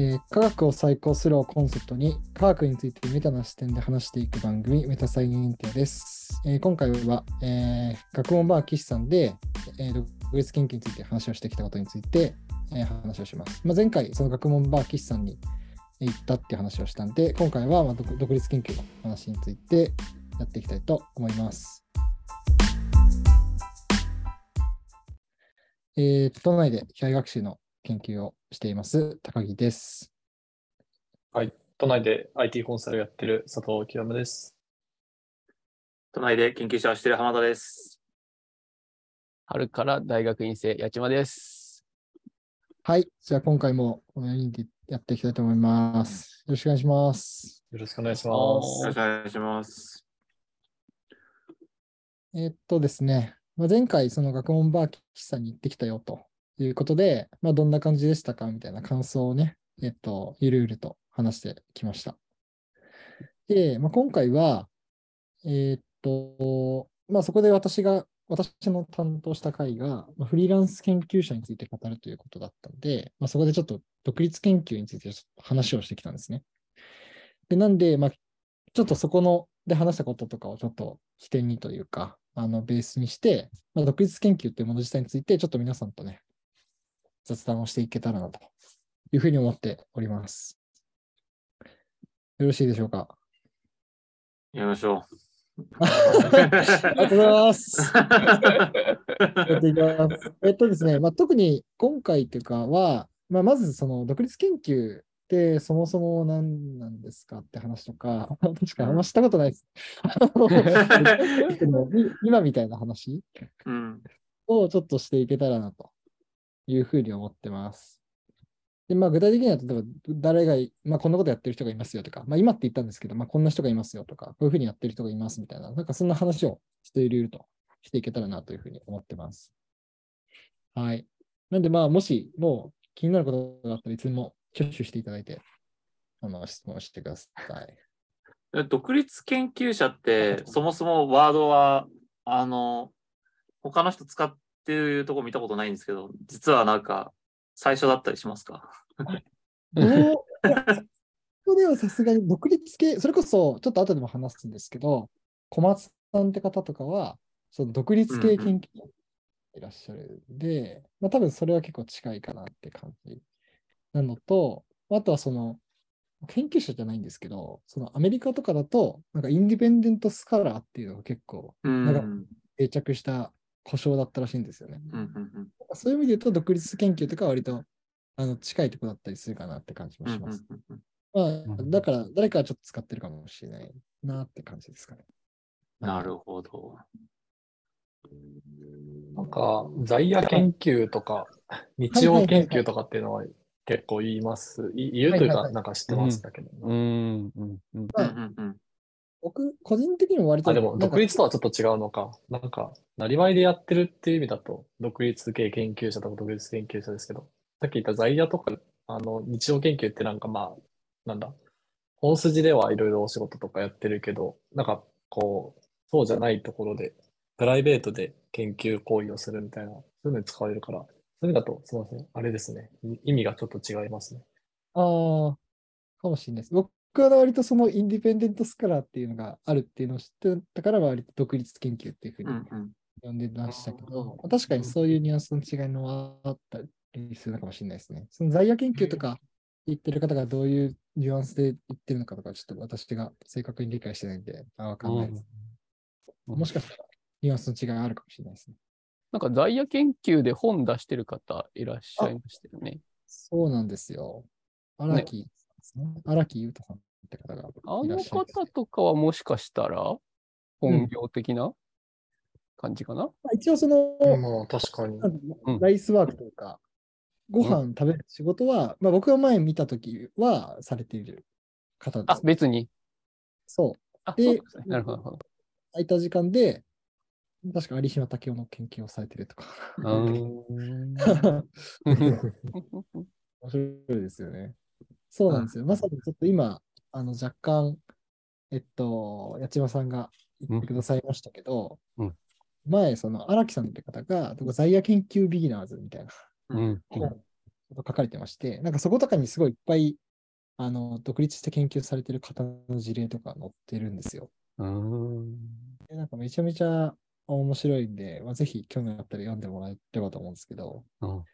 えー科学を再考するをコンセプトに科学についてメタな視点で話していく番組メタサイ認定です。えー今回は、えー学問バー岸さんで、えー独立研究について話をしてきたことについて、えー話をします。まあ、前回その学問バー岸さんに行ったっていう話をしたんで今回はまあ独立研究の話についてやっていきたいと思います。えー都内で機械学習の研究をしています高木です。はい。都内で IT コンサルやってる佐藤清です。都内で研究者をしている浜田です。春から大学院生、八千葉です。はい。じゃあ今回もこの4人でやっていきたいと思います。よろしくお願いします。よろしくお願いしまよろすしく。お願いします。えーっとですね、まあ、前回その学問バー岸さんに行ってきたよということで、まあ、どんな感じでしたかみたいな感想をね、えっと、ゆるゆると話してきました。で、まあ、今回は、えーっと、まあ、そこで私が、私の担当した会が、まあ、フリーランス研究者について語るということだったので、まあ、そこでちょっと独立研究について話をしてきたんですね。で、なんで、まあ、ちょっとそこので話したこととかをちょっと起点にというか、あのベースにして、まあ、独立研究っていうもの自体について、ちょっと皆さんとね、雑談をしていけたらなというふうに思っております。よろしいでしょうか？やりましょありがとうございます。やっていきます。えっとですね、まあ、特に今回というかは、まあ、まずその独立研究ってそもそも何なんですかって話とか、確かあんましたことないです。今みたいな話う。うん。をちょっとしていけたらなというふうに思ってます。で、まあ具体的には例えば誰がい、まあこんなことやってる人がいますよとか、まあ今って言ったんですけど、まあこんな人がいますよとか、こういうふうにやってる人がいますみたいな、なんかそんな話をしているとしていけたらなというふうに思ってます。はい。なんでまあもしもう気になることがあったらいつでも挙手していただいて、あの質問してください。独立研究者って、そもそもワードは、あの、他の人使ってるとこ見たことないんですけど、実はなんか、最初だったりしますか？どういや ここではさすがに独立系、それこそちょっと後でも話すんですけど、小松さんって方とかは、その独立系研究者いらっしゃるんで、まあ多分それは結構近いかなって感じなのと、あとはその、研究者じゃないんですけど、そのアメリカとかだと、なんかインディペンデントスカラーっていうのが結構定着した故障だったらしいんですよね。うんうんそういう意味で言うと、独立研究とかは割とあの近いところだったりするかなって感じもうんします。うんうんまあ、んだから、誰かはちょっと使ってるかもしれないなって感じですかね。なるほど。なんか、在野研究とか、日曜研究とかっていうのは結構言います。い言うというか、なんか知ってますだけど。うん、うん、うん。うんまあうんうん僕、個人的にも割と。あ、でも、独立とはちょっと違うのか。なんか、なりわいでやってるっていう意味だと、独立系研究者とか独立研究者ですけど、さっき言った在野とか、あの、日常研究ってなんかまあ、なんだ、本筋ではいろいろお仕事とかやってるけど、なんか、こう、そうじゃないところで、プライベートで研究行為をするみたいな、そういうのに使われるから、そういうのだと、すみません、あれですね。意味がちょっと違いますね。ああ、かもしれないです。僕は割とそのインディペンデントスカラーっていうのがあるっていうのを知ってたから、割と独立研究っていうふうにうんうん呼んでましたけど、まあ確かにそういうニュアンスの違いのはあったりするのかもしれないですね。その在野研究とか言ってる方がどういうニュアンスで言ってるのかとか、ちょっと私が正確に理解してないんで、あわかんないです。うんもしかしたらニュアンスの違いがあるかもしれないですね。なんか在野研究で本出してる方いらっしゃいましたよね。そうなんですよ。荒木。荒木優太さんって方があのいらっしゃいます方とかはもしかしたら本業的な感じかな、まあ一応その、まあ、確かに。ライスワークというか、ご飯食べる仕事は、まあ僕が前見たときはされている方であす、。別に。そう。あ、でそうですね。なるほど。空いた時間で、確か有島武雄の研究をされてるとか。面白いですよね。そうなんですよ。まさにちょっと今、あの若干、えっと、八千葉さんが言ってくださいましたけど、うん。前、その荒木さんって方が、在野研究ビギナーズみたいなうん。書かれてまして、なんかそことかにすごいいっぱい、あの、独立して研究されてる方の事例とか載ってるんですよ。でなんかめちゃめちゃ面白いんで、まあ、ぜひ興味あったら読んでもらえればと思うんですけど、うん。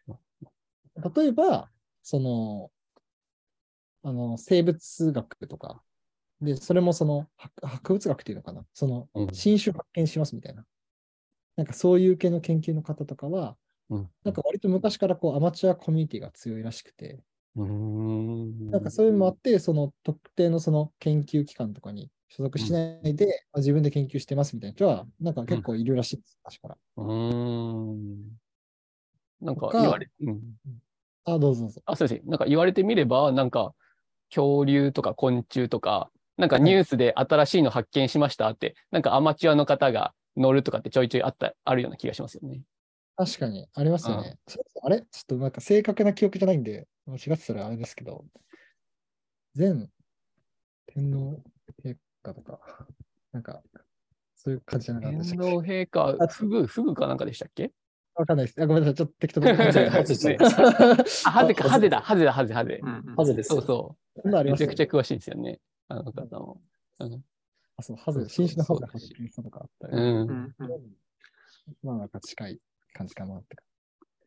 例えば、その、あの、生物学とか、で、それもその、博博物学っていうのかな、そのうん、新種発見しますみたいな。なんかそういう系の研究の方とかは、うんなんか割と昔からこうアマチュアコミュニティが強いらしくて、うーん。なんかそういうのもあって、その特定のその研究機関とかに所属しないで、まあ自分で研究してますみたいな人は、なんか結構いるらしいです、確から。うーん。なんか言われ、うん。あ、どうぞどうぞ。あ、そうですね。なんか言われてみれば、なんか恐竜とか昆虫とか、なんかニュースで新しいの発見しましたって、なんかアマチュアの方が乗るとかってちょいちょいあった、あるような気がしますよね。確かに、ありますよね。そうそうあれ？ちょっとなんか正確な記憶じゃないんで、間違ってたらあれですけど、前天皇陛下とか、なんか、そういう感じじゃなかった天皇陛下、あフグ、フグかなんかでしたっけ？わかんないです。あごめんなさい、ちょっと適当な。ハゼハゼじゃないですあ、ハゼか、ハゼだ、ハゼだ、ハゼ、ハゼハゼですよ。そうそそんなのあう。りめちゃくちゃ詳しいですよね。あの方も。うんあ、そう、ハゼ、新種のハゼ発見したとかあったり。うん。まあなんか近い感じかなって。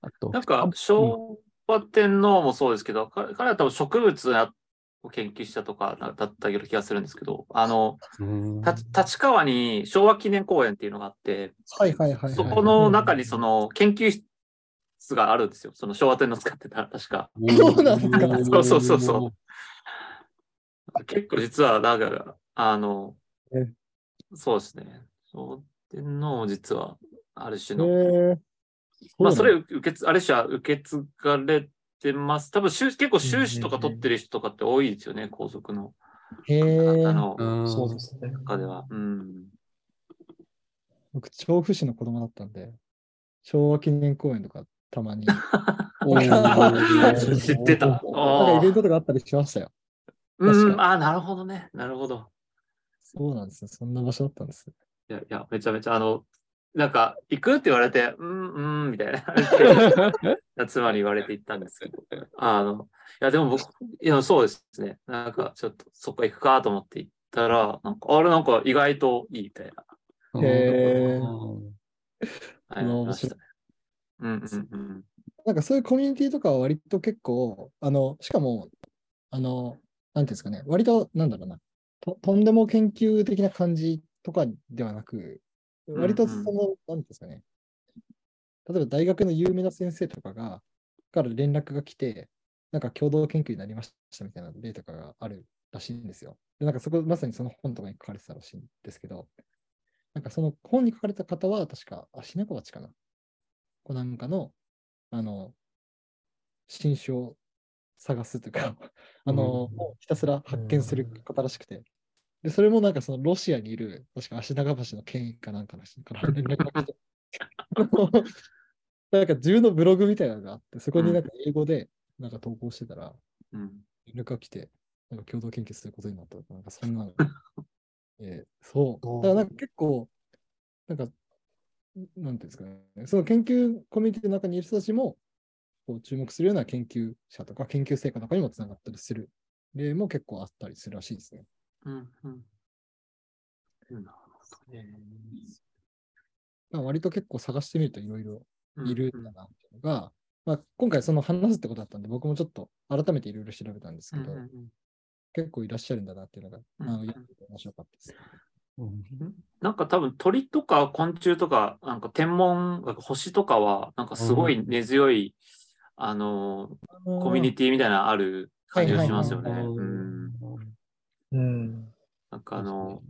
あと、なんか、昭和天皇もそうですけど、彼彼は多分植物を研究したとかだったような気がするんですけど、あの、立川に昭和記念公園っていうのがあって、はいはいはいはい。そこの中にその研究室があるんですよ。その昭和天皇使ってた、確か。そうなんですかそうそうそうそう。結構実は、なんか、あのえ、そうですね。昭和天皇も実は、ある種への、えまあ、それう受け継、ある種は受け継がれてます。多分修結構修士とか取ってる人とかって多いですよね、皇族のへえ方のうんそうですね。中では。うん。僕、調布市の子供だったんで、昭和記念公園とかたまに、知ってた。なんかあイベントとかあったりしましたよ。うん、ああ、なるほどね。なるほど。そうなんですよ。そんな場所だったんです。いや、いや、めちゃめちゃ、あの、なんか、行くって言われて、うん、うん、みたいな。妻に言われて行ったんですけど。あの、いや、でも僕、いや、そうですね。なんか、ちょっと、そこ行くかと思って行ったら、なんか、あれ、なんか、意外といいみたいな。へーうんはい。うん、うん、うん。なんかそういうコミュニティとかは割と結構、あの、しかも、あの、なんていうんですかね、割と、なんだろうな、ととんでも研究的な感じとかではなく、割とその、うんなんていうんですかね、例えば大学の有名な先生とかが、から連絡が来て、なんか共同研究になりましたみたいな例とかがあるらしいんですよ。で、なんかそこ、まさにその本とかに書かれてたらしいんですけど、なんかその本に書かれた方は、確か、あ、シネコバチかな。こうなんかの、あの、新種を探すというか、あの、うんひたすら発見する方らしくて。で、それもなんかそのロシアにいる、確か足長橋の権威かなんかの人から連絡が来て、なんか自分のブログみたいなのがあって、そこになんか英語でなんか投稿してたら、うん。連絡が来て、なんか共同研究することになったとか、なんかそんなの。えーそう。だからなんか結構、なんか、なんていうんですかね、その研究コミュニティの中にいる人たちも、こう注目するような研究者とか研究成果とかにもつながったりする例も結構あったりするらしいですね。うん、うん。うんなるほどね。まあ、割と結構探してみるといろいろいるうんんだなっていうのが、まあ、今回その話すってことだったんで、僕もちょっと改めていろいろ調べたんですけど、うんうん結構いらっしゃるんだなっていうのが、うんあ面白かったです。うんなんか多分鳥とか昆虫とか、なんか天文、なんか星とかは、なんかすごい根強い、あの、コミュニティみたいなのある感じがしますよね。はいはいはいうん。うん。なんかあの、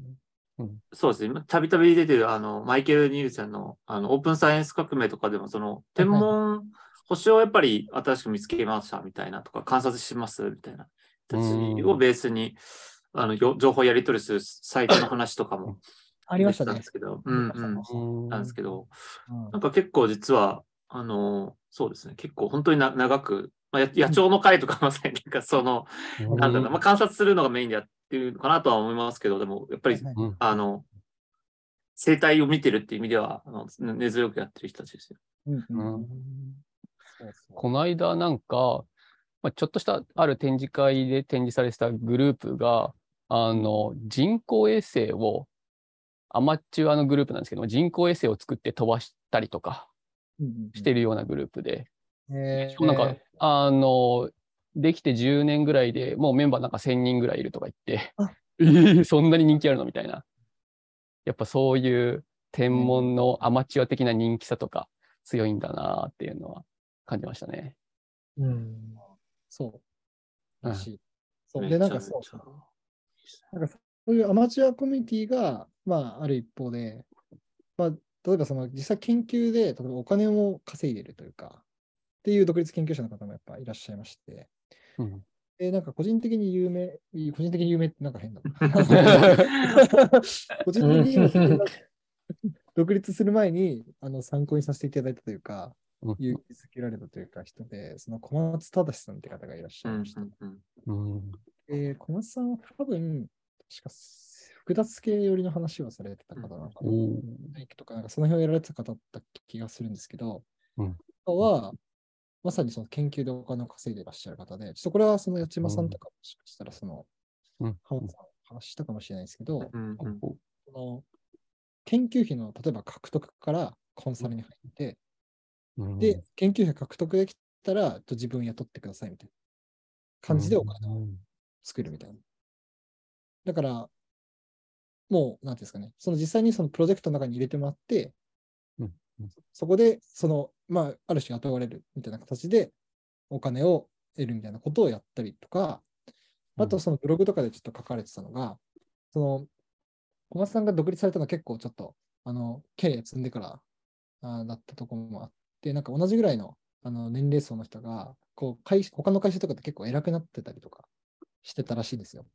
うんそうですね。たびたび出てる、あの、マイケル・ニールセンの、あの、オープンサイエンス革命とかでも、その、天文、星をやっぱり新しく見つけましたみたいなとか、観察しますみたいな人たちをベースに、あの、よ情報やり取りするサイトの話とかもありましたんで。すけど、うんうん。うんなんですけど、うんなんか結構実は、あの、そうですね。結構本当にな長く、まあ、や野鳥の会とかまさになんかその、なんだろうな、まあ、観察するのがメインでやってるのかなとは思いますけど、でも、やっぱり、はいうん。あの、生態を見てるっていう意味では、あの根強くやってる人たちですよ。うんうん。この間なんか、まあ、ちょっとしたある展示会で展示されてたグループが、あの、人工衛星を、アマチュアのグループなんですけども、人工衛星を作って飛ばしたりとかしてるようなグループで、えしかもなんか、あの、できて10年ぐらいでもうメンバーなんか1000人ぐらいいるとか言って そんなに人気あるの？みたいな。やっぱそういう天文のアマチュア的な人気さとか強いんだなっていうのは感じましたね。うん。そう。らしい。そう。めで、なんかそう。なんかそういうアマチュアコミュニティが、まあ、ある一方で、まあ、例えばその実際研究で、例えばお金を稼いでるというか、っていう独立研究者の方もやっぱいらっしゃいまして、うん。で、なんか個人的に有名、個人的に有名ってなんか変だな。個人的に 独立する前にあの参考にさせていただいたというか、うん。勇気づけられたというか人で、その小松正さんって方がいらっしうんゃいました。うんうんうん。えー小松さんは多分、確か複雑系寄りの話をされてた方なのかな。おー。大工とか、なんかその辺をやられてた方だった気がするんですけど、うん。他は、まさにその研究でお金を稼いでいらっしゃる方で、ちょっとこれはその八島さんとかもしかしたらその、うん。浜田さん話したかもしれないですけど、うんうんその研究費の例えば獲得からコンサルに入って、うん。で、研究費獲得できたら、自分雇ってくださいみたいな感じでお金をうん。作るみたいな。だから、もう、なんていうんですかね、その実際にそのプロジェクトの中に入れてもらって、そこで、その、まあ、ある種雇われるみたいな形でお金を得るみたいなことをやったりとか、あとそのブログとかでちょっと書かれてたのが、その、小松さんが独立されたのは結構ちょっと、あの、経営積んでからあーだったところもあって、なんか同じぐらいのあの年齢層の人が、こう会社、他の会社とかって結構偉くなってたりとかしてたらしいんですよ。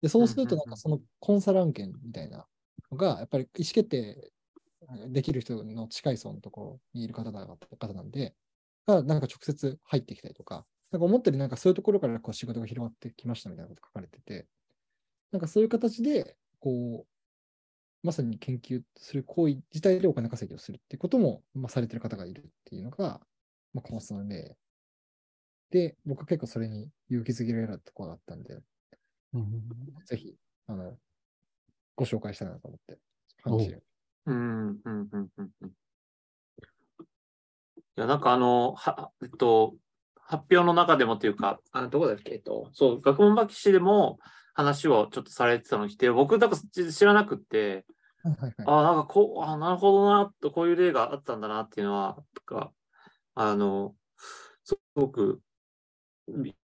で、そうすると、なんかそのコンサル案件みたいなのが、やっぱり意思決定できる人の近い層のところにいる方だ方なんで、がなんか直接入ってきたりとか、なんか思ったよりなんかそういうところからこう仕事が広がってきましたみたいなこと書かれてて、なんかそういう形で、こう、まさに研究する行為自体でお金稼ぎをするっていうことも、まあ、されてる方がいるっていうのが、まあ、小松さんで、で、僕は結構それに勇気づけられたところがあったんで、うんぜひ、あの、ご紹介したいなと思って、話を。うんうんうんうんうんいや、なんかあの、は、えっと、発表の中でもというか、あどこだっけ、えっと、そう、学問歴史でも話をちょっとされてたのを聞いて、僕、なんか知知らなくって、はいはいはい。あなんかこう、あなるほどな、とこういう例があったんだなっていうのは、とか、あの、すごく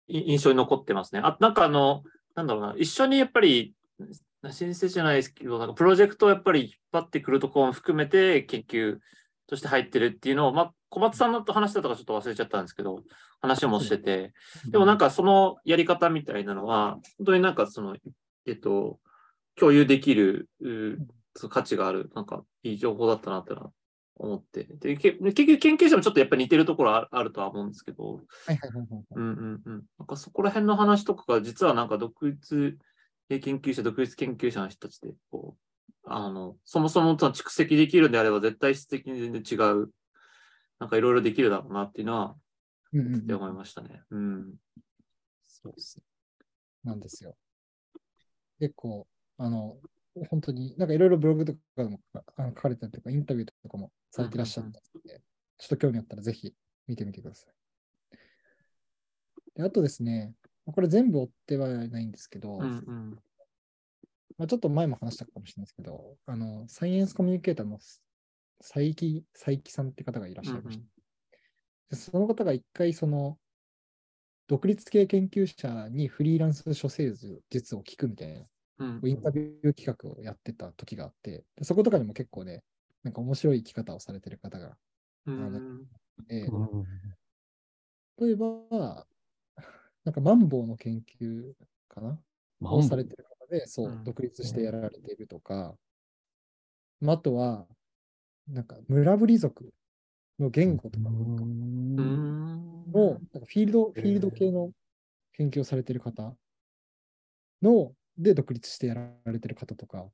い印象に残ってますね。あ、なんかあの、なんだろうな、一緒にやっぱり、申請じゃないですけど、なんかプロジェクトをやっぱり引っ張ってくるところも含めて研究として入ってるっていうのを、まあ、小松さんと話したとかちょっと忘れちゃったんですけど、話もしてて、でもなんかそのやり方みたいなのは、本当になんかその、えっと、共有できる価値がある、なんかいい情報だったなって思って。で、け結局研究者もちょっとやっぱり似てるところああるとは思うんですけど、はいはいはいはいはい。うんうんうん。なんかそこら辺の話とかが実はなんか独立研究者、独立研究者の人たちで、こう、あの、そもそもその蓄積できるんであれば絶対質的に全然違う、なんかいろいろできるだろうなっていうのは、って思いましたね。うん。そうですね。なんですよ。結構、あの、本当に、なんかいろいろブログとかでもあの書かれたりとか、インタビューとかもされてらっしゃったので、ちょっと興味あったらぜひ見てみてください。であとですね、これ全部追ってはないんですけど、うんうん。まあ、ちょっと前も話したかもしれないですけど、あの、サイエンスコミュニケーターの佐伯、佐伯さんって方がいらっしゃいました。でその方が一回、その、独立系研究者にフリーランス処世術を聞くみたいな、うん。インタビュー企画をやってた時があって、でそことかにも結構ね、なんか面白い生き方をされてる方がうん。いて、うん。例えば、なんかマンボウの研究かな。をされてる方で、そうう、ん。独立してやられているとか、まああとは、なんか村ぶり族の言語とかうん。の、なんかフィールド、フィールド系の研究をされてる方の、で独立してやられてる方とか、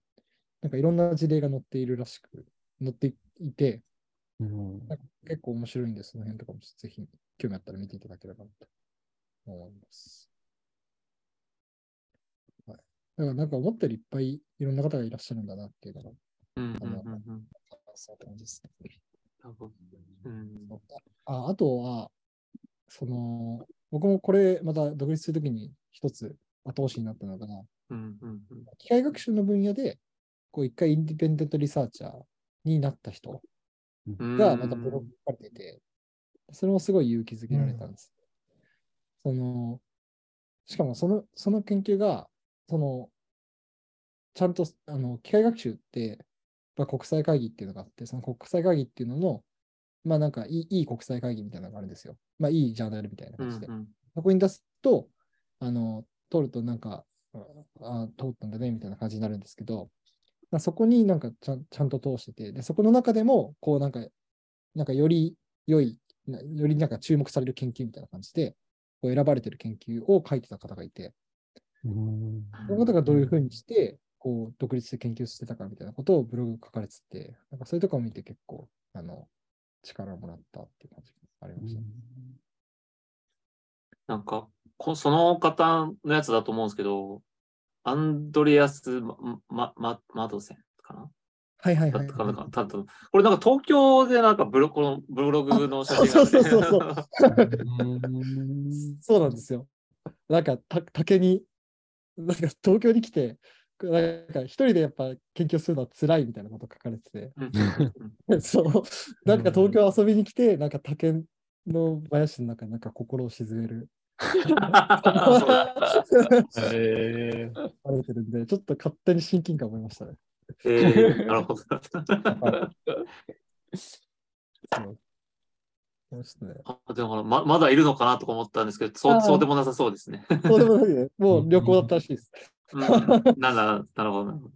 なんかいろんな事例が載っているらしく、載っていて、うん。結結構面白いんで、その辺とかもぜひ興味あったら見ていただければなと思います。はい。だからなんか思ったよりいっぱいいろんな方がいらっしゃるんだなっていうのがうんうんうんうんそうって感じですうんああとは、その、僕もこれまた独立するときに一つ後押しになったのが、うんうんうん機械学習の分野で、こう一回インディペンデントリサーチャーになった人うんがまたブログ書かれてて、それもすごい勇気づけられたんです。その、しかもその、その研究が、その、ちゃんと、あの、機械学習って、まあ、国際会議っていうのがあって、その国際会議っていうのの、まあなんかいいいい国際会議みたいなのがあるんですよ。まあいいジャーナルみたいなうん感じで。うんそこに出すと、あの、通るとなんか、あ通ったんだねみたいな感じになるんですけど、まあ、そこになんかちゃんちゃんと通してて、で、そこの中でも、こうなんか、なんかより良い、なよりなんか注目される研究みたいな感じで、こう選ばれてる研究を書いてた方がいて、うん。その方がどういうふうにして、こう、独立して研究してたかみたいなことをブログ書かれてて、なんかそういうとこを見て結構、あの、力をもらったっていう感じがありました。なんか、こその方のやつだと思うんですけど、アンドレアス・ママママドセンかな？はいはいはい、かなんこれなんか東京でなんかブロこのブログの写真が。あってそうそうそう。そうなんですよ。なんか、た竹に、なんか東京に来て、なんか一人でやっぱ研究するのは辛いみたいなこと書かれてて、うん。そう、なんか東京遊びに来て、なんか竹の林の中になんか心を沈める。えー、されてるんで、ちょっと勝手に親近感を覚えましたね。えー、なるほど。ですね。あでもままだいるのかなとか思ったんですけど、そうそうでもなさそうですね。そうでもないね。もう旅行だったらしいです。うん、なんだ、なるほど。なるほどっ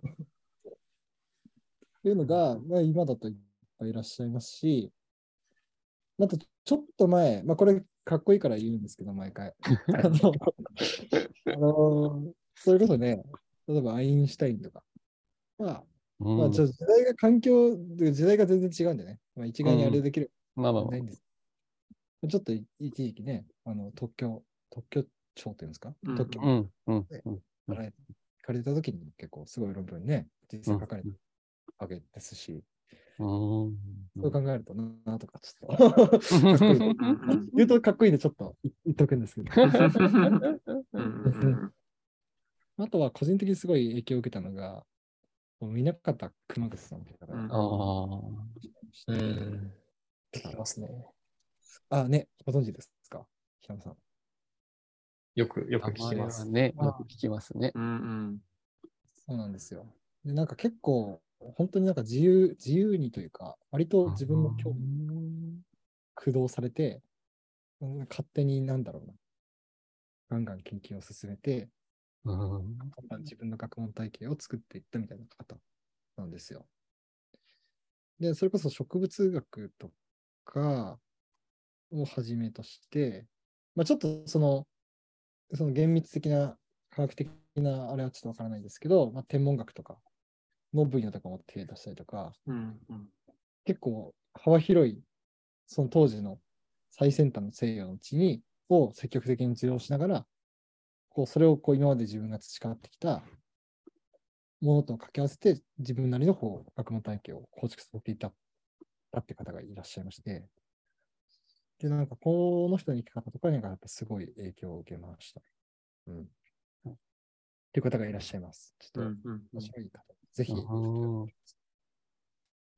ていうのが、まあ、今だといっぱいいらっしゃいますし、あとちょっと前、まあ、これかっこいいから言うんですけど、毎回。あの、あのそれこそね、例えばアインシュタインとか、まあ、まあ、ちょっと時代が環境、時代が全然違うんでね、まあ、一概にあれできるまあまあまあ。ないんです。ちょっと一時期ね、あの特許、特許庁っていうんですか、うん。特許。うんうんうん。から行かれた時に結構すごい論文ね、実際書かれたわけですし、うん。そう考えるとなとか、ちょっと。言うとかっこいいんでちょっと言言っとくんですけど、うんうん。あとは個人的にすごい影響を受けたのが、南方熊楠さんって方うんがああ。うん。できますね。あ、ね、ご存知ですか？平野さん。よく、よく聞きます。はね、あよく聞きますね。うんうんそうなんですよ。で、なんか結構、本当になんか自由、自由にというか、割と自分の興味に駆動されて、うん勝手になんだろうな、ガンガン研究を進めて、うん自分の学問体系を作っていったみたいな方なんですよ。で、それこそ植物学とかをはじめとして、まあ、ちょっとその、その厳密的な科学的なあれはちょっとわからないですけど、まあ、天文学とかの分野とかも手出したりとか、うんうん結構幅広い、その当時の最先端の西洋の地に、を積極的に受容しながら、こう、それをこう今まで自分が培ってきたものと掛け合わせて、自分なりのこう学問体系を構築させていたたって方がいらっしゃいまして、で、なんかこの人の生き方とかになんかやっぱすごい影響を受けました。うん。っていう方がいらっしゃいます。ちょっとうんうん面白い方、ぜひ。うん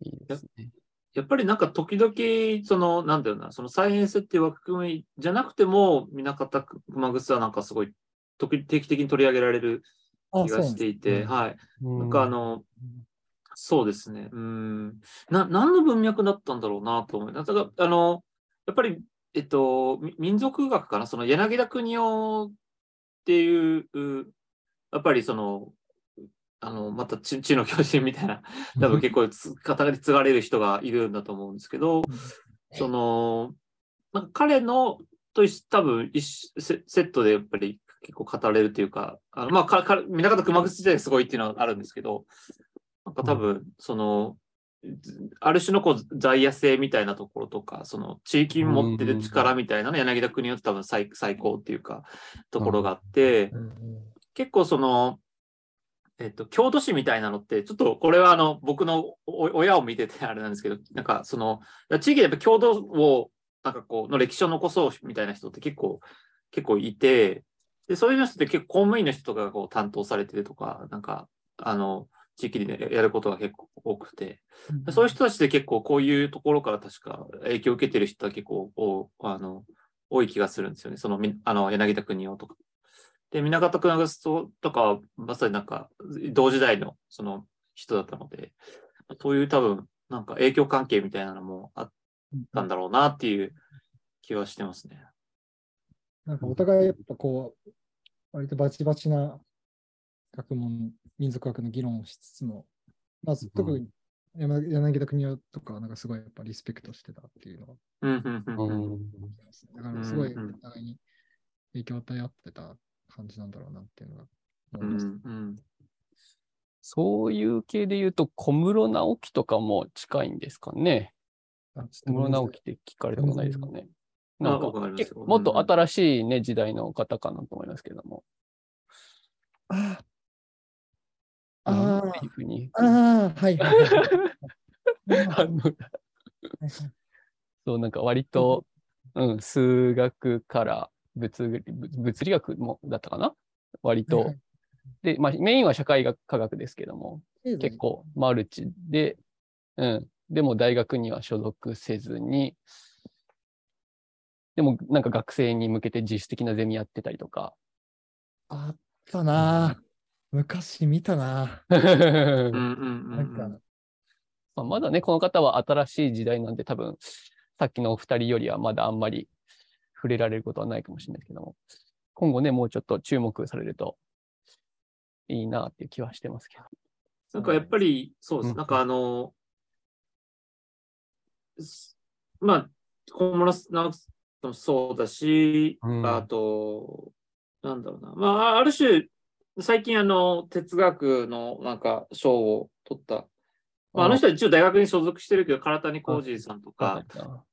いいですね。やっぱりなんか時々、その、なんだよな、そのサイエンスっていう枠組みじゃなくても、南方熊楠はなんかすごい時定期的に取り上げられるあ気がしていて、はい。ななんかあ、の、そうですね。うん。な、何の文脈だったんだろうなと思います。だあの、やっぱり、えっと、み民族学かな、その柳田国夫っていう、うやっぱりその、あの、また地地の巨人みたいな、多分結構つ語り継がれる人がいるんだと思うんですけど、その、なんか彼のと多分セットでやっぱり結構語れるというか、あのまあ、かか南方熊楠時代がすごいっていうのはあるんですけど、なんか多分、その、ずある種のこう在野性みたいなところとか、その地域に持ってる力みたいなの、柳田国夫って多分最最高っていうか、ところがあって、うん。結構その、えっと、郷土史みたいなのって、ちょっとこれはあの僕のお親を見ててあれなんですけど、なんかその、地域でやっぱ郷土を、なんかこう、の歴史を残そうみたいな人って結構、結構いて、で、そういう人って結構公務員の人とかがこう担当されてるとか、なんか、あの、地域でやることが結構多くて、うんそういう人たちで結構こういうところから確か影響を受けてる人は結構おあの多い気がするんですよね。そのみあの柳田国夫とか。で、南方君とかはまさになんか同時代のその人だったので、そういう多分なんか影響関係みたいなのもあったんだろうなっていう気はしてますね。なんかお互いやっぱこう、割とバチバチな学問、民族学の議論をしつつも、まず特に山柳田国夫とかはなんかすごいやっぱリスペクトしてたっていうのは。だからすごいうんうんお互いに影響を与え合ってた感じなんだろうなっていうのが思うんいます。うんそういう系で言うと、小室直樹とかも近いんですかね。小室直樹って聞かれたことないですかね。あなんかもっと新しいね、時代の方かなと思いますけども。あああていうふうに。あ、はいはいそう、なんか割と、うん、数学から物理物理学もだったかな？割と。はいはいで、まあ、メインは社会学科学ですけども、結構マルチで、うん。でも大学には所属せずに、でもなんか学生に向けて自主的なゼミやってたりとか。あったなぁ。昔見たなうんうんぁ。うんなんか、まあ、まだね、この方は新しい時代なんで多分、さっきのお二人よりはまだあんまり触れられることはないかもしれないですけども、今後ね、もうちょっと注目されるといいなっていう気はしてますけど。なんかやっぱり、そうです。うんなんかあの、すまあ、小室もそうだし、うんあと、なんだろうな。まあ、ある種、最近あの、哲学のなんか賞を取った。まあ、あの人は一応大学に所属してるけど、唐谷浩二さんとか、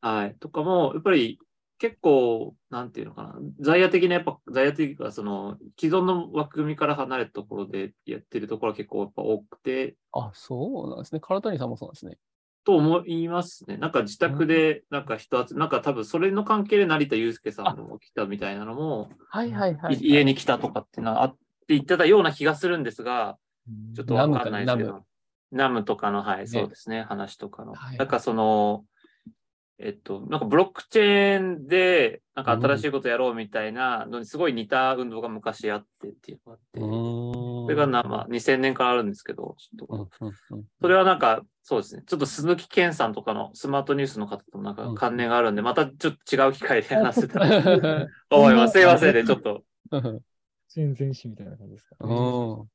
はい、とかも、やっぱり結構、なんていうのかな、在野的な、やっぱ、在野的いうか、その、既存の枠組みから離れたところでやってるところは結構やっぱ多くて、あ、そうなんですね。唐谷さんもそうなんですね。と思いますね。なんか自宅で、なんか人集め、なんか多分それの関係で成田悠介さんも来たみたいなのも、はいはいはい家に来たとかっていうのはあって言ってたような気がするんですが、ちょっとわかんないですけナムど。ナムとかの、はい、ねそうですね、話とかの。はいなんかその、えっと、なんかブロックチェーンで、なんか新しいことやろうみたいなのにすごい似た運動が昔あってっていうのがあって、それがな、まあ、2000年からあるんですけど、それはなんか、そうですね。ちょっと鈴木健さんとかのスマートニュースの方となんか関連があるんで、またちょっと違う機会で話せたら と思います。すいませんね、ちょっと。全然史みたいな感じですか。うん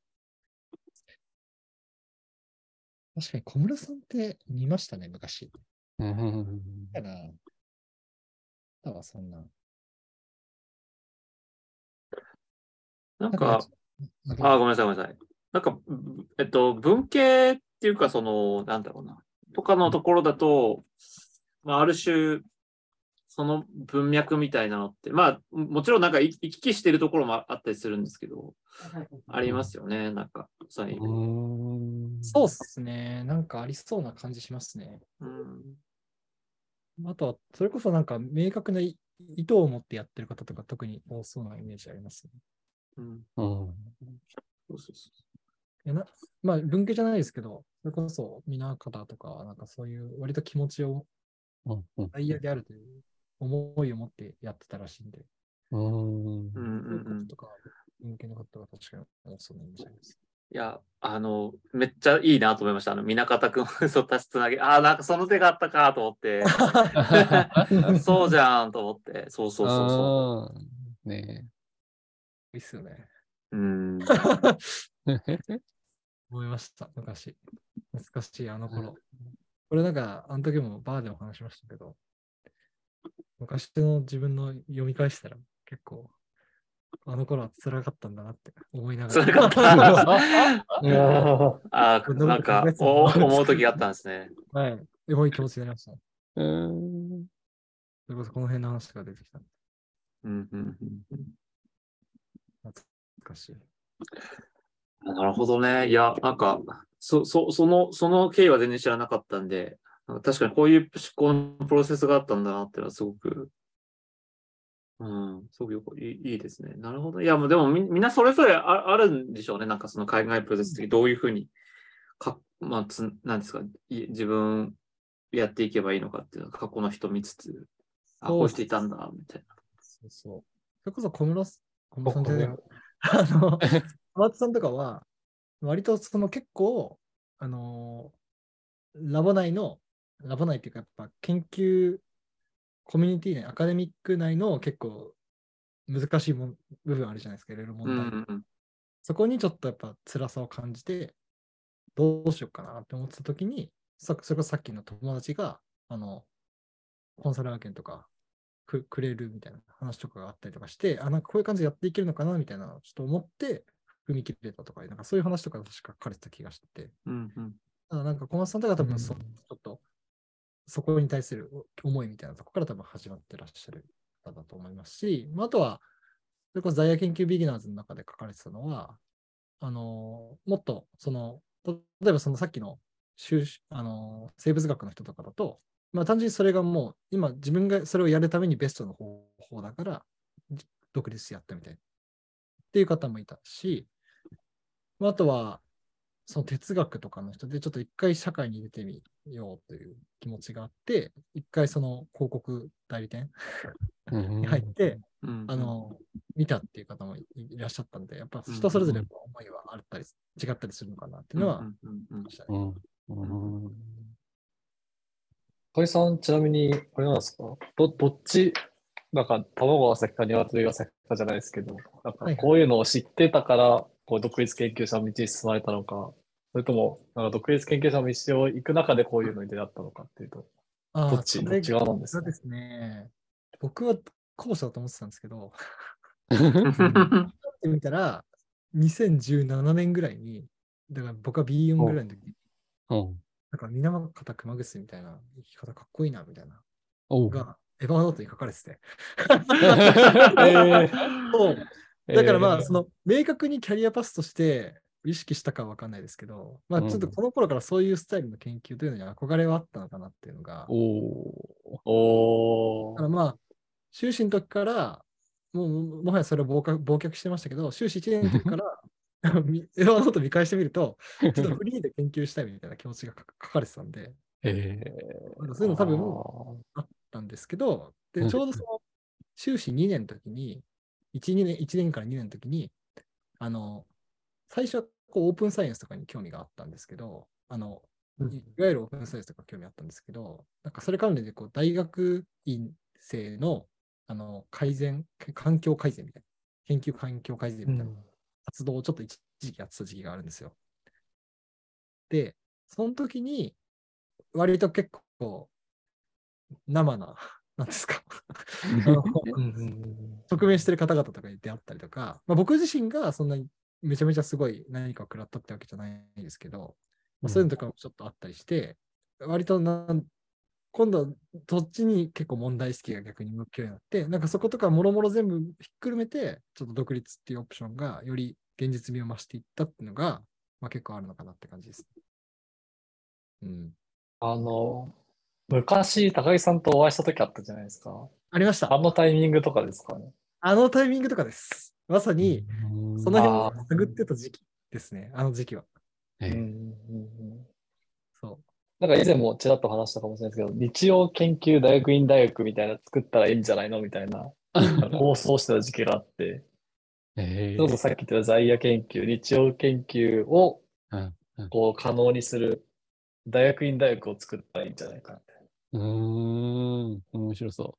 確かに小室さんって見ましたね、昔。うん。だな。だわ、そん。な。なん。か、あ、ごめん。なさい、ごめん。なさい。なん。か、えっと、文系っていうか、その、なん。だろうな。とかのところだと、まあ、ある種、その文脈みたいなのって、まあ、もちろん。なん。か行き来してるところもあったりするん。ですけど、ありますよね、なん。か、そういうそうっすね。なん。かありそうな感じしますね。うん。あとは、それこそなんか明確な意意図を持ってやってる方とか特に多そうなイメージありますね。うんうんそうそうそいやなまあ、文系じゃないですけど、それこそ皆方とか、なんかそういう割と気持ちをうんうん大であるという思いを持ってやってたらしいんで、うんう。うんとか、文系の方は確かに多そうなイメージあります。いや、あの、めっちゃいいなと思いました。あの、南方くん、嘘足しつなげ、ああ、なんかその手があったかと思って、そうじゃんと思って、そうそうそうそうんねいいっすよね。う。うん。え。思いました、昔。懐かしい、あの頃。これなんか、あの時もバーでも話しましたけど、昔の自分の読み返したら結構あの頃は辛かったんだなって思いなが辛ら。かった。いやーああ、なんか、お思う時があったんですね。はい。すごい気持ちになりました。うーん。それこそこの辺の話が出てきた。うんうんうん懐かしい。なるほどね。いや、なんか、そ、そ、その、その経緯は全然知らなかったんで、確かにこういう思考のプロセスがあったんだなっていうのはすごく、うん、すごくよくいいいいですね。なるほど。いや、もうでもみみんなそれぞれああるんでしょうね。なんかその海外プロセス的にどういうふうに、か、まあ、つ、なんですか、い自分やっていけばいいのかっていうのは過去の人見つつ、あ、こうしていたんだ、みたいな。そうそう。それこそ小室す、小室さんじゃないわあの、小松さんとかは、割とその結構、あの、ラボ内の、ラボ内っていうか、やっぱ研究コミュニティ内、アカデミック内の結構難しいもん部分あるじゃないですか、いろいろ問うん題。うんうん。そこにちょっとやっぱ辛さを感じて、どうしようかなって思ってた時に、さそれこそさっきの友達が、あの、コンサル案件とかくくれるみたいな話とかがあったりとかして、あ、なんかこういう感じでやっていけるのかなみたいな、ちょっと思って踏み切れたとか、なんかそういう話とか確か書かれてた気がしてて、うんうん。ただなんか小松さんとか多分そ、うんちょっと、そこに対する思いみたいなところから多分始まってらっしゃる方だと思いますし、まあ、あとは、それこそ在野研究ビギナーズの中で書かれてたのは、あのもっと、その、例えばそのさっきのあの生物学の人とかだと、まあ単純にそれがもう、今自分がそれをやるためにベストの方法だから、独立してやったみたい。っていう方もいたし、まああとは、その哲学とかの人で、ちょっと一回社会に出てみようという気持ちがあって、一回その広告代理店に入って、うんうんあ、の、見たっていう方もいいらっしゃったんで、やっぱ人それぞれやっぱ思いはあったり、違ったりするのかなっていうのはましたね。うん。うん。鳥さん、ちなみに、あれなんですか？ど、どっち、なんか、卵が先か鶏が先かじゃないですけど、なんかこういうのを知ってたから、こう、独立研究者の道に進まれたのか、それとも、なんか独立研究者の道を行く中でこういうのに出会ったのかっていうと、ああどっち、どっち側なんですか？そうですね。僕は後者だと思ってたんですけど、うん ってみたら、2017年ぐらいに、だから僕は B4 ぐらいの時に、うん。なんか水俣熊楠みたいな生き方かっこいいなみたいな。が、エヴァーノートに書かれてて。え そうだからまあ、えーその、明確にキャリアパスとして意識したかは分かんないですけど、まあ、うん。ちょっとこの頃からそういうスタイルの研究というのに憧れはあったのかなっていうのが、おお。だからまあ、修士の時から、もう、もはやそれを忘却忘却してましたけど、修士1年の時から、みエヴァーノート見返してみると、ちょっとフリーで研究したいみたいな気持ちが書書かれてたんで、えなんかそういうの多分ああったんですけど、で、うん。ちょうどその、修士2年の時に、1、2年、1年から2年の時に、あの、最初はこうオープンサイエンスとかに興味があったんですけど、あの、うん。いいわゆるオープンサイエンスとか興味あったんですけど、なんかそれ関連でこう大学院生のあの改善、環境改善みたいな、研究環境改善ーみたいな活動をちょっと一時期やってた時期があるんですよ。で、その時に、割と結構、生な、なんですか？直面してる方々とかに出会ったりとか、まあ、僕自身がそんなにめちゃめちゃすごい何かを食らったってわけじゃないですけど、まあ、そういうのとかもちょっとあったりして、割となん今度はそっちに結構問題意識が逆に向くようになって、なんかそことかもろもろ全部ひっくるめて、ちょっと独立っていうオプションがより現実味を増していったっていうのが、まあ、結構あるのかなって感じです。うん。あの、昔、高木さんとお会いした時あったじゃないですか。ありましたあ。のタイミングとかですかね。あのタイミングとかです。まさに、その辺を探ってた時期ですね。あの時期は。えうんうんうんそう。なんか以前もちらっと話したかもしれないですけど、日曜研究大学院大学みたいなの作ったらいいんじゃないのみたいな 構想してた時期があって、えちょうどさっき言った在野研究、日曜研究をこう可能にする大学院大学を作ったらいいんじゃないかなって。うーん。面白そ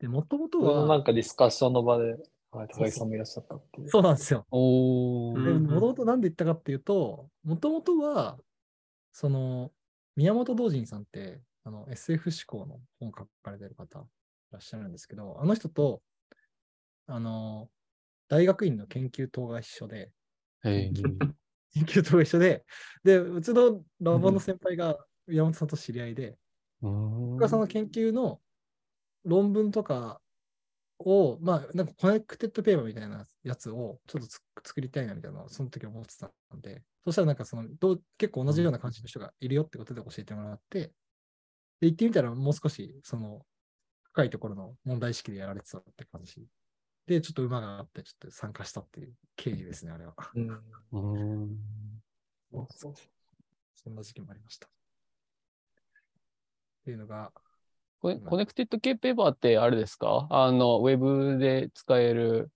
で、もともとそのなは、んかディスカッションの場で、はい、高木さんもいらっしゃったっていう。そうなんですよ。う。お。もともとなんで言ったかっていうと、もともとは、その、宮本道人さんって、あの、SF 思考の本を書かれてる方いらっしゃるんですけど、あの人と、あの、大学院の研究棟が一緒で。研究棟が一緒で、で、うちのラボの先輩が山本さんと知り合いで、うん僕はその研究の論文とかを、まあ、なんかコネクテッドペーパーみたいなやつをちょっとつ作りたいなみたいなのをその時思ってたんで、そしたらなんかそのどう結構同じような感じの人がいるよってことで教えてもらって、で、行ってみたらもう少しその深いところの問題意識でやられてたって感じで、ちょっと馬があってちょっと参加したっていう経緯ですね、あれは。うん。うんそんな時期もありました。っていうのが、 Connected Papers ってあれですか？あの、ウェブで使える、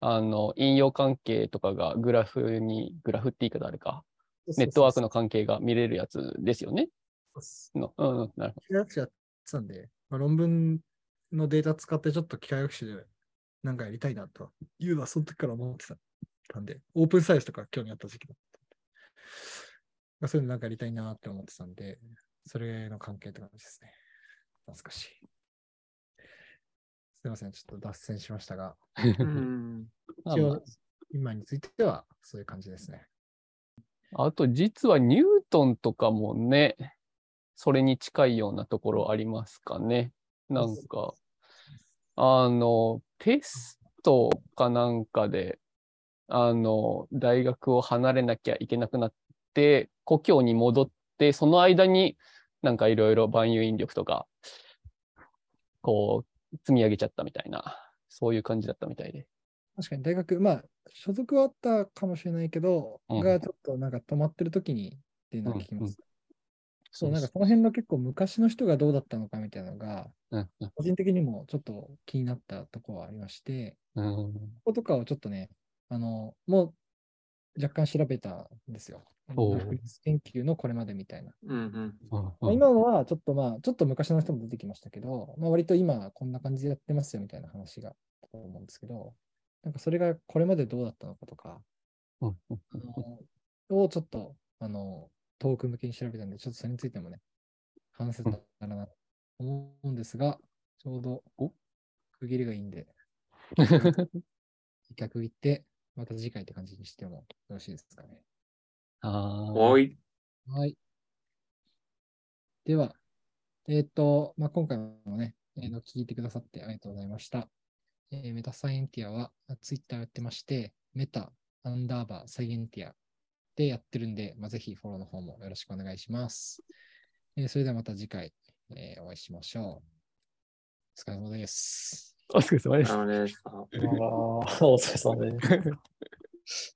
あの、引用関係とかがグラフに、グラフって言い方あれか、ネットワークの関係が見れるやつですよね？そうです。のうんうん、なるほ機械学習やってたんで、まあ、論文のデータ使ってちょっと機械学習でなんかやりたいなと。いうのはその時から思ってたんで、オープンサイエンスとか興味あった時期だったんで、まあ、そういうのなんかやりたいなって思ってたんで、それの関係って感じですね。懐かしい。すみません、ちょっと脱線しましたが。一応、今についてはそういう感じですね。あと、実はニュートンとかもね、それに近いようなところありますかね。なんか、あの、テストかなんかで、あの、大学を離れなきゃいけなくなって、故郷に戻って、その間になんかいろいろ万有引力とか、こう、積み上げちゃったみたいな、そういう感じだったみたいで。確かに大学、まあ、所属はあったかもしれないけど、うん。がちょっとなんか止まってる時にっていうのは聞きます。そう、なんかそその辺の結構昔の人がどうだったのかみたいなのが、うんうん。個人的にもちょっと気になったところはありまして、うん。こことかをちょっとね、あの、もう若干調べたんですよ。研究のこれまでみたいな。うんうん。まあ今のはちょっとまあ、ちょっと昔の人も出てきましたけど、まあ、割と今こんな感じでやってますよみたいな話があったと思うんですけど、なんかそれがこれまでどうだったのかとか、をちょっと、あの、遠く向けに調べたんで、ちょっとそれについてもね、話せたらなと思うんですが、ちょうどお区切りがいいんで、一回区切って、また次回って感じにしてもよろしいですかね。あーおい。はい。では、えっ、と、まあ、今回もね、えーと聞いてくださってありがとうございました。えーメタサイエンティアはツイッターやってまして、メタアンダーバーサイエンティアでやってるんで、まあ、ぜひフォローの方もよろしくお願いします。えーそれではまた次回、えーお会いしましょう。お疲れ様です。お疲れ様ですお疲れ様です。